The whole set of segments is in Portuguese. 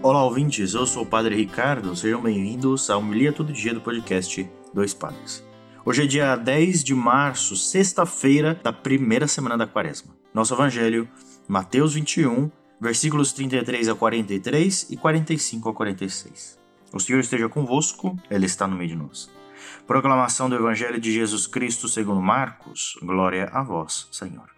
Olá, ouvintes. Eu sou o Padre Ricardo. Sejam bem-vindos ao Homilia Todo Dia do podcast Dois Padres. Hoje é dia 10 de março, sexta-feira da primeira semana da quaresma. Nosso evangelho, Mateus 21, versículos 33 a 43 e 45 a 46. O Senhor esteja convosco, Ele está no meio de nós. Proclamação do Evangelho de Jesus Cristo segundo Marcos. Glória a vós, Senhor.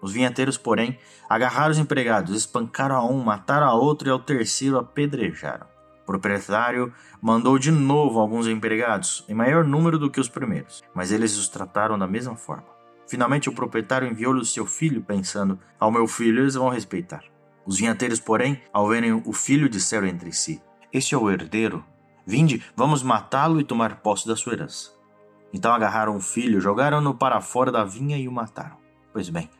Os vinhateiros, porém, agarraram os empregados, espancaram a um, mataram a outro e ao terceiro apedrejaram. O proprietário mandou de novo alguns empregados, em maior número do que os primeiros, mas eles os trataram da mesma forma. Finalmente, o proprietário enviou-lhe o seu filho, pensando: Ao meu filho eles vão respeitar. Os vinhateiros, porém, ao verem o filho, disseram entre si: Este é o herdeiro. Vinde, vamos matá-lo e tomar posse da sua herança. Então agarraram o filho, jogaram-no para fora da vinha e o mataram. Pois bem,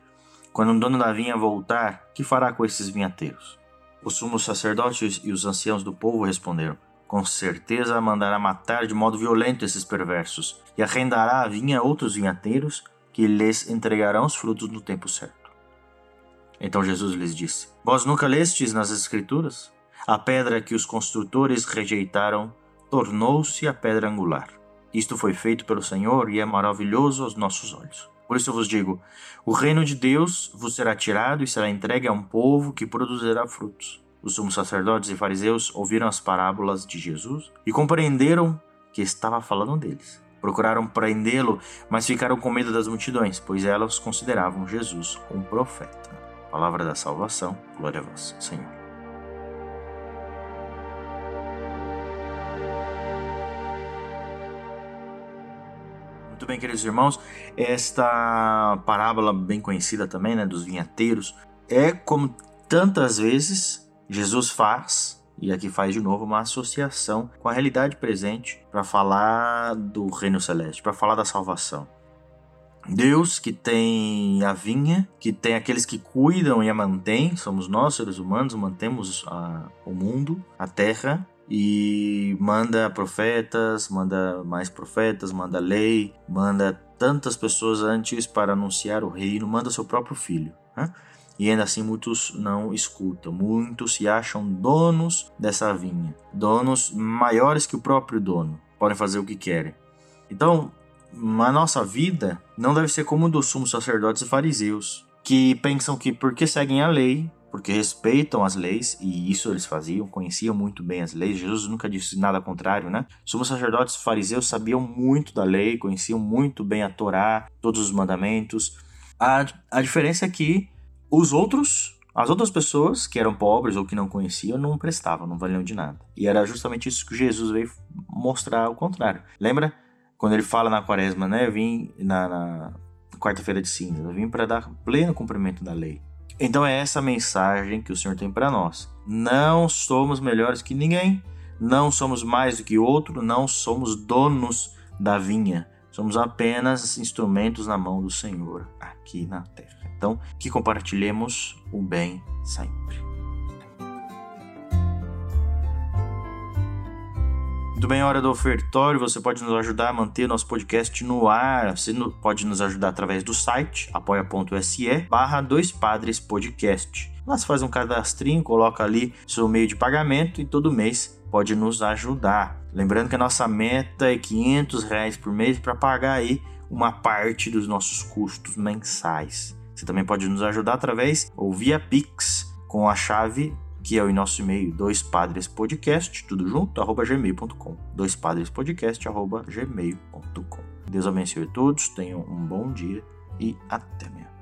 quando o dono da vinha voltar, que fará com esses vinhateiros? Os sumos sacerdotes e os anciãos do povo responderam: Com certeza mandará matar de modo violento esses perversos, e arrendará a vinha a outros vinhateiros, que lhes entregarão os frutos no tempo certo. Então Jesus lhes disse: Vós nunca lestes nas Escrituras? A pedra que os construtores rejeitaram tornou-se a pedra angular. Isto foi feito pelo Senhor e é maravilhoso aos nossos olhos. Por isso eu vos digo: o reino de Deus vos será tirado e será entregue a um povo que produzirá frutos. Os sumos sacerdotes e fariseus ouviram as parábolas de Jesus e compreenderam que estava falando deles. Procuraram prendê-lo, mas ficaram com medo das multidões, pois elas consideravam Jesus um profeta. Palavra da salvação, glória a vós, Senhor. Muito bem, queridos irmãos, esta parábola bem conhecida também, né, dos vinhateiros, é como tantas vezes Jesus faz, e aqui faz de novo uma associação com a realidade presente para falar do reino celeste, para falar da salvação. Deus que tem a vinha, que tem aqueles que cuidam e a mantêm, somos nós, seres humanos, mantemos a, o mundo, a terra, e manda profetas, manda mais profetas, manda lei, manda tantas pessoas antes para anunciar o reino, manda seu próprio filho. Né? E ainda assim muitos não escutam, muitos se acham donos dessa vinha, donos maiores que o próprio dono, podem fazer o que querem. Então, a nossa vida não deve ser como dos sumos sacerdotes e fariseus, que pensam que porque seguem a lei, porque respeitam as leis, e isso eles faziam, conheciam muito bem as leis. Jesus nunca disse nada contrário, né? Sumos sacerdotes fariseus sabiam muito da lei, conheciam muito bem a Torá, todos os mandamentos. A, a diferença é que os outros, as outras pessoas que eram pobres ou que não conheciam, não prestavam, não valiam de nada. E era justamente isso que Jesus veio mostrar o contrário. Lembra quando ele fala na quaresma, né? Eu vim na, na quarta-feira de cinza, eu vim para dar pleno cumprimento da lei. Então é essa mensagem que o Senhor tem para nós. Não somos melhores que ninguém, não somos mais do que outro, não somos donos da vinha. Somos apenas instrumentos na mão do Senhor aqui na terra. Então, que compartilhemos o bem sempre. Muito bem, hora do ofertório. Você pode nos ajudar a manter nosso podcast no ar. Você pode nos ajudar através do site apoia.se barra dois padres podcast. Lá você faz um cadastrinho, coloca ali seu meio de pagamento e todo mês pode nos ajudar. Lembrando que a nossa meta é 500 reais por mês para pagar aí uma parte dos nossos custos mensais. Você também pode nos ajudar através ou via Pix com a chave que é o nosso e-mail, doispadrespodcast, tudo junto, arroba gmail.com. Doispadrespodcast, arroba gmail.com. Deus abençoe a todos, tenham um bom dia e até amanhã.